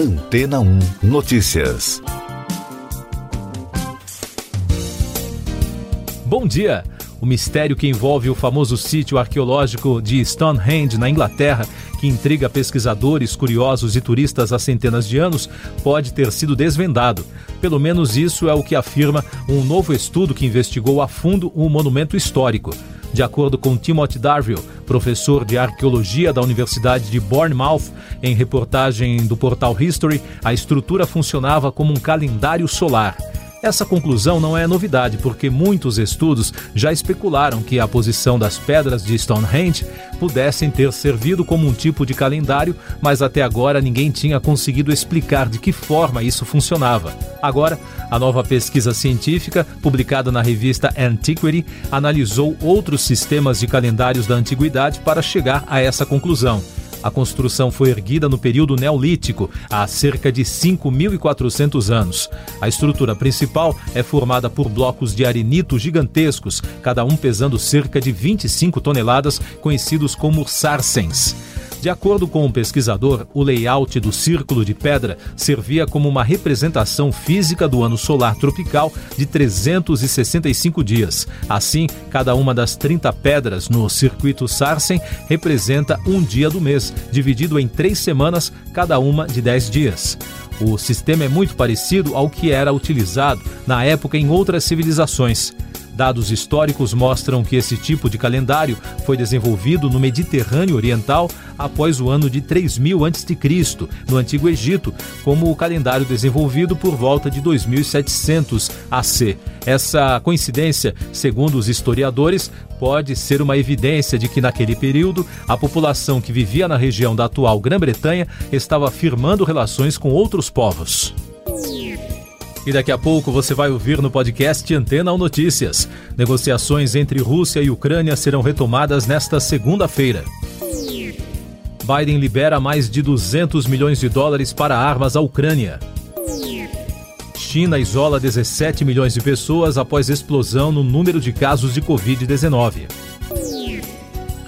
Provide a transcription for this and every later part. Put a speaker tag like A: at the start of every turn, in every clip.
A: Antena 1 Notícias.
B: Bom dia! O mistério que envolve o famoso sítio arqueológico de Stonehenge, na Inglaterra, que intriga pesquisadores, curiosos e turistas há centenas de anos, pode ter sido desvendado. Pelo menos isso é o que afirma um novo estudo que investigou a fundo um monumento histórico. De acordo com Timothy Darville, professor de arqueologia da Universidade de Bournemouth, em reportagem do portal History, a estrutura funcionava como um calendário solar. Essa conclusão não é novidade, porque muitos estudos já especularam que a posição das pedras de Stonehenge pudessem ter servido como um tipo de calendário, mas até agora ninguém tinha conseguido explicar de que forma isso funcionava. Agora, a nova pesquisa científica, publicada na revista Antiquity, analisou outros sistemas de calendários da antiguidade para chegar a essa conclusão. A construção foi erguida no período neolítico, há cerca de 5.400 anos. A estrutura principal é formada por blocos de arenito gigantescos, cada um pesando cerca de 25 toneladas, conhecidos como sarsens. De acordo com um pesquisador, o layout do círculo de pedra servia como uma representação física do ano solar tropical de 365 dias. Assim, cada uma das 30 pedras no circuito Sarsen representa um dia do mês, dividido em três semanas, cada uma de 10 dias. O sistema é muito parecido ao que era utilizado na época em outras civilizações. Dados históricos mostram que esse tipo de calendário foi desenvolvido no Mediterrâneo Oriental após o ano de 3000 a.C., no Antigo Egito, como o calendário desenvolvido por volta de 2700 AC. Essa coincidência, segundo os historiadores, pode ser uma evidência de que naquele período a população que vivia na região da atual Grã-Bretanha estava firmando relações com outros povos. E daqui a pouco você vai ouvir no podcast Antena ou Notícias. Negociações entre Rússia e Ucrânia serão retomadas nesta segunda-feira. Biden libera mais de 200 milhões de dólares para armas à Ucrânia. China isola 17 milhões de pessoas após explosão no número de casos de Covid-19.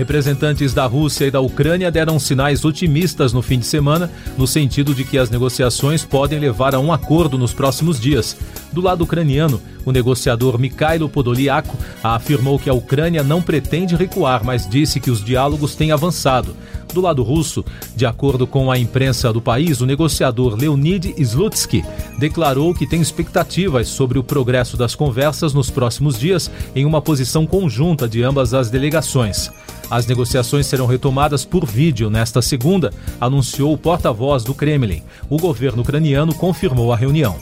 B: Representantes da Rússia e da Ucrânia deram sinais otimistas no fim de semana, no sentido de que as negociações podem levar a um acordo nos próximos dias. Do lado ucraniano, o negociador Mikhailo Podolyak afirmou que a Ucrânia não pretende recuar, mas disse que os diálogos têm avançado. Do lado russo, de acordo com a imprensa do país, o negociador Leonid Slutsky declarou que tem expectativas sobre o progresso das conversas nos próximos dias em uma posição conjunta de ambas as delegações. As negociações serão retomadas por vídeo nesta segunda, anunciou o porta-voz do Kremlin. O governo ucraniano confirmou a reunião.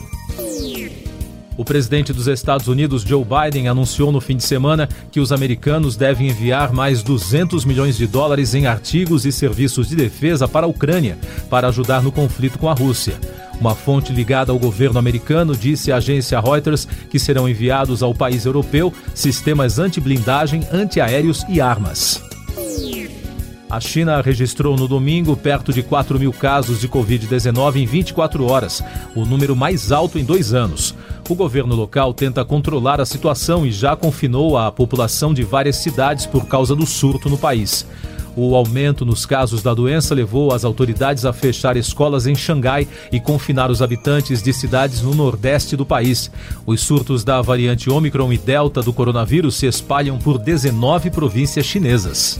B: O presidente dos Estados Unidos, Joe Biden, anunciou no fim de semana que os americanos devem enviar mais 200 milhões de dólares em artigos e serviços de defesa para a Ucrânia, para ajudar no conflito com a Rússia. Uma fonte ligada ao governo americano disse à agência Reuters que serão enviados ao país europeu sistemas anti-blindagem, antiaéreos e armas. A China registrou no domingo perto de 4 mil casos de Covid-19 em 24 horas, o número mais alto em dois anos. O governo local tenta controlar a situação e já confinou a população de várias cidades por causa do surto no país. O aumento nos casos da doença levou as autoridades a fechar escolas em Xangai e confinar os habitantes de cidades no nordeste do país. Os surtos da variante Omicron e Delta do coronavírus se espalham por 19 províncias chinesas.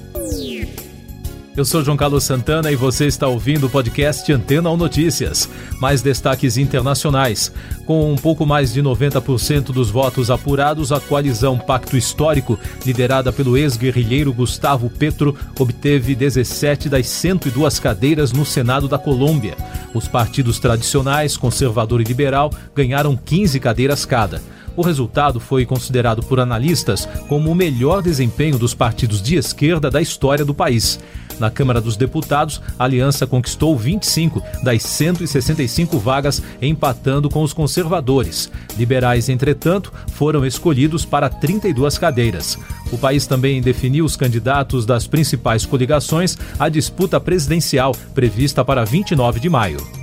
B: Eu sou João Carlos Santana e você está ouvindo o podcast Antena ou Notícias. Mais destaques internacionais. Com um pouco mais de 90% dos votos apurados, a coalizão Pacto Histórico, liderada pelo ex-guerrilheiro Gustavo Petro, obteve 17 das 102 cadeiras no Senado da Colômbia. Os partidos tradicionais, conservador e liberal, ganharam 15 cadeiras cada. O resultado foi considerado por analistas como o melhor desempenho dos partidos de esquerda da história do país. Na Câmara dos Deputados, a aliança conquistou 25 das 165 vagas, empatando com os conservadores. Liberais, entretanto, foram escolhidos para 32 cadeiras. O país também definiu os candidatos das principais coligações à disputa presidencial, prevista para 29 de maio.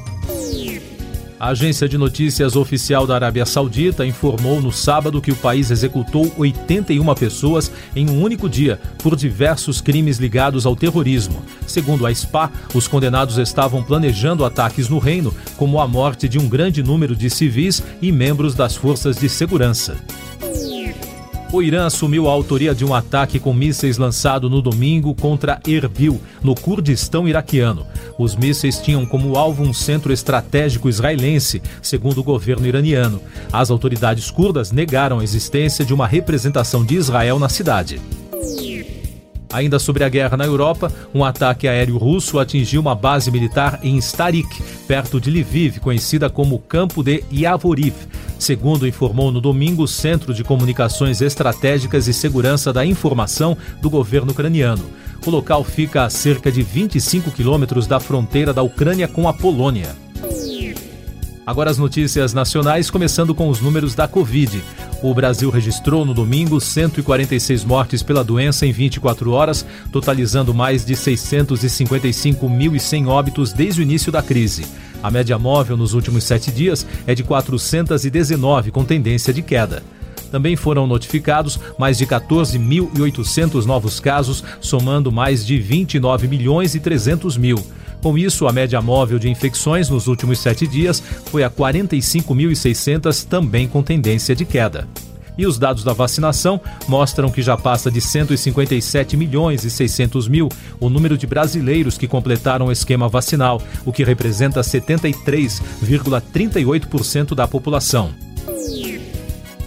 B: A agência de notícias oficial da Arábia Saudita informou no sábado que o país executou 81 pessoas em um único dia por diversos crimes ligados ao terrorismo. Segundo a SPA, os condenados estavam planejando ataques no reino, como a morte de um grande número de civis e membros das forças de segurança. O Irã assumiu a autoria de um ataque com mísseis lançado no domingo contra Erbil, no Kurdistão iraquiano. Os mísseis tinham como alvo um centro estratégico israelense, segundo o governo iraniano. As autoridades curdas negaram a existência de uma representação de Israel na cidade. Ainda sobre a guerra na Europa, um ataque aéreo russo atingiu uma base militar em Starik, perto de Lviv, conhecida como Campo de Yavoriv. Segundo informou no domingo o Centro de Comunicações Estratégicas e Segurança da Informação do governo ucraniano. O local fica a cerca de 25 quilômetros da fronteira da Ucrânia com a Polônia. Agora as notícias nacionais, começando com os números da Covid. O Brasil registrou no domingo 146 mortes pela doença em 24 horas, totalizando mais de 655.100 óbitos desde o início da crise. A média móvel nos últimos sete dias é de 419, com tendência de queda. Também foram notificados mais de 14.800 novos casos, somando mais de 29 milhões e 300 mil. Com isso, a média móvel de infecções nos últimos sete dias foi a 45.600, também com tendência de queda. E os dados da vacinação mostram que já passa de 157 milhões e 600 mil o número de brasileiros que completaram o esquema vacinal, o que representa 73,38% da população.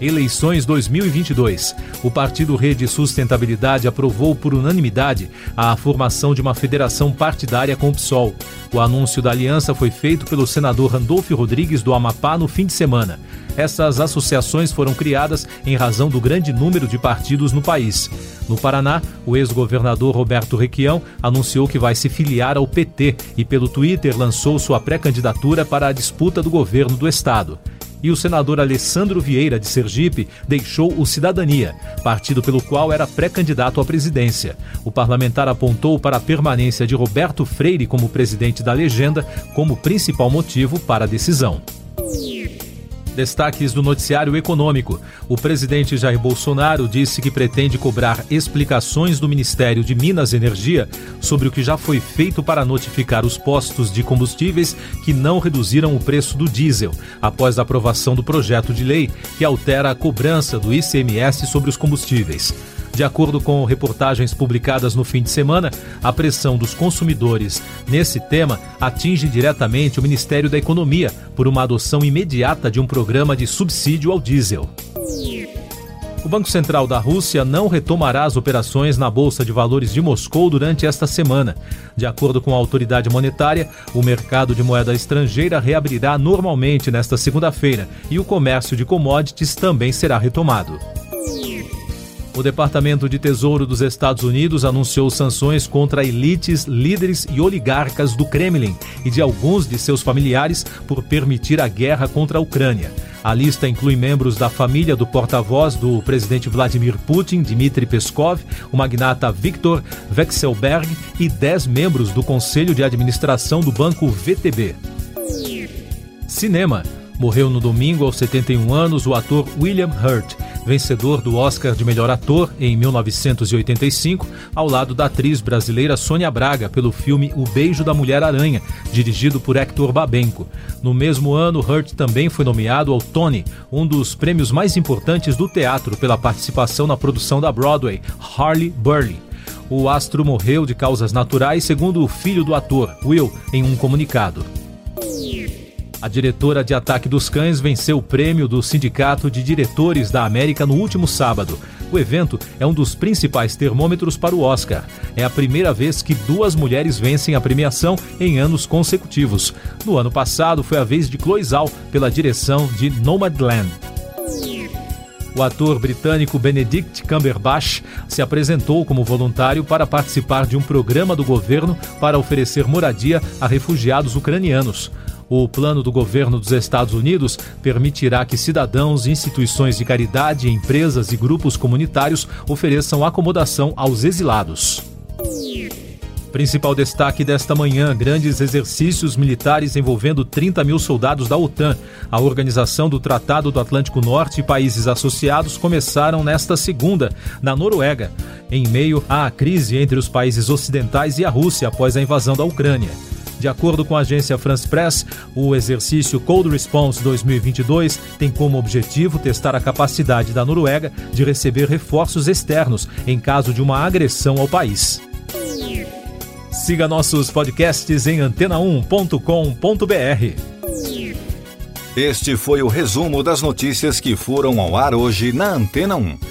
B: Eleições 2022. O Partido Rede Sustentabilidade aprovou por unanimidade a formação de uma federação partidária com o PSOL. O anúncio da aliança foi feito pelo senador Randolfo Rodrigues do Amapá no fim de semana. Essas associações foram criadas em razão do grande número de partidos no país. No Paraná, o ex-governador Roberto Requião anunciou que vai se filiar ao PT e, pelo Twitter, lançou sua pré-candidatura para a disputa do governo do estado e o senador Alessandro Vieira, de Sergipe, deixou o Cidadania, partido pelo qual era pré-candidato à presidência. O parlamentar apontou para a permanência de Roberto Freire como presidente da legenda como principal motivo para a decisão. Destaques do noticiário econômico. O presidente Jair Bolsonaro disse que pretende cobrar explicações do Ministério de Minas e Energia sobre o que já foi feito para notificar os postos de combustíveis que não reduziram o preço do diesel, após a aprovação do projeto de lei que altera a cobrança do ICMS sobre os combustíveis. De acordo com reportagens publicadas no fim de semana, a pressão dos consumidores nesse tema atinge diretamente o Ministério da Economia por uma adoção imediata de um programa de subsídio ao diesel. O Banco Central da Rússia não retomará as operações na Bolsa de Valores de Moscou durante esta semana. De acordo com a autoridade monetária, o mercado de moeda estrangeira reabrirá normalmente nesta segunda-feira e o comércio de commodities também será retomado. O Departamento de Tesouro dos Estados Unidos anunciou sanções contra elites, líderes e oligarcas do Kremlin e de alguns de seus familiares por permitir a guerra contra a Ucrânia. A lista inclui membros da família do porta-voz do presidente Vladimir Putin, Dmitry Peskov, o magnata Viktor Vekselberg e dez membros do conselho de administração do banco VTB. Cinema. Morreu no domingo aos 71 anos o ator William Hurt vencedor do Oscar de melhor ator em 1985, ao lado da atriz brasileira Sônia Braga pelo filme O Beijo da Mulher-Aranha, dirigido por Hector Babenco. No mesmo ano, Hurt também foi nomeado ao Tony, um dos prêmios mais importantes do teatro pela participação na produção da Broadway, Harley Burley. O astro morreu de causas naturais, segundo o filho do ator, Will, em um comunicado. A diretora de Ataque dos Cães venceu o prêmio do Sindicato de Diretores da América no último sábado. O evento é um dos principais termômetros para o Oscar. É a primeira vez que duas mulheres vencem a premiação em anos consecutivos. No ano passado foi a vez de Chloe Zhao pela direção de Nomadland. O ator britânico Benedict Cumberbatch se apresentou como voluntário para participar de um programa do governo para oferecer moradia a refugiados ucranianos. O plano do governo dos Estados Unidos permitirá que cidadãos, instituições de caridade, empresas e grupos comunitários ofereçam acomodação aos exilados. Principal destaque desta manhã: grandes exercícios militares envolvendo 30 mil soldados da OTAN. A organização do Tratado do Atlântico Norte e países associados começaram nesta segunda, na Noruega, em meio à crise entre os países ocidentais e a Rússia após a invasão da Ucrânia. De acordo com a agência France Press, o exercício Cold Response 2022 tem como objetivo testar a capacidade da Noruega de receber reforços externos em caso de uma agressão ao país. Siga nossos podcasts em antena1.com.br.
A: Este foi o resumo das notícias que foram ao ar hoje na Antena 1.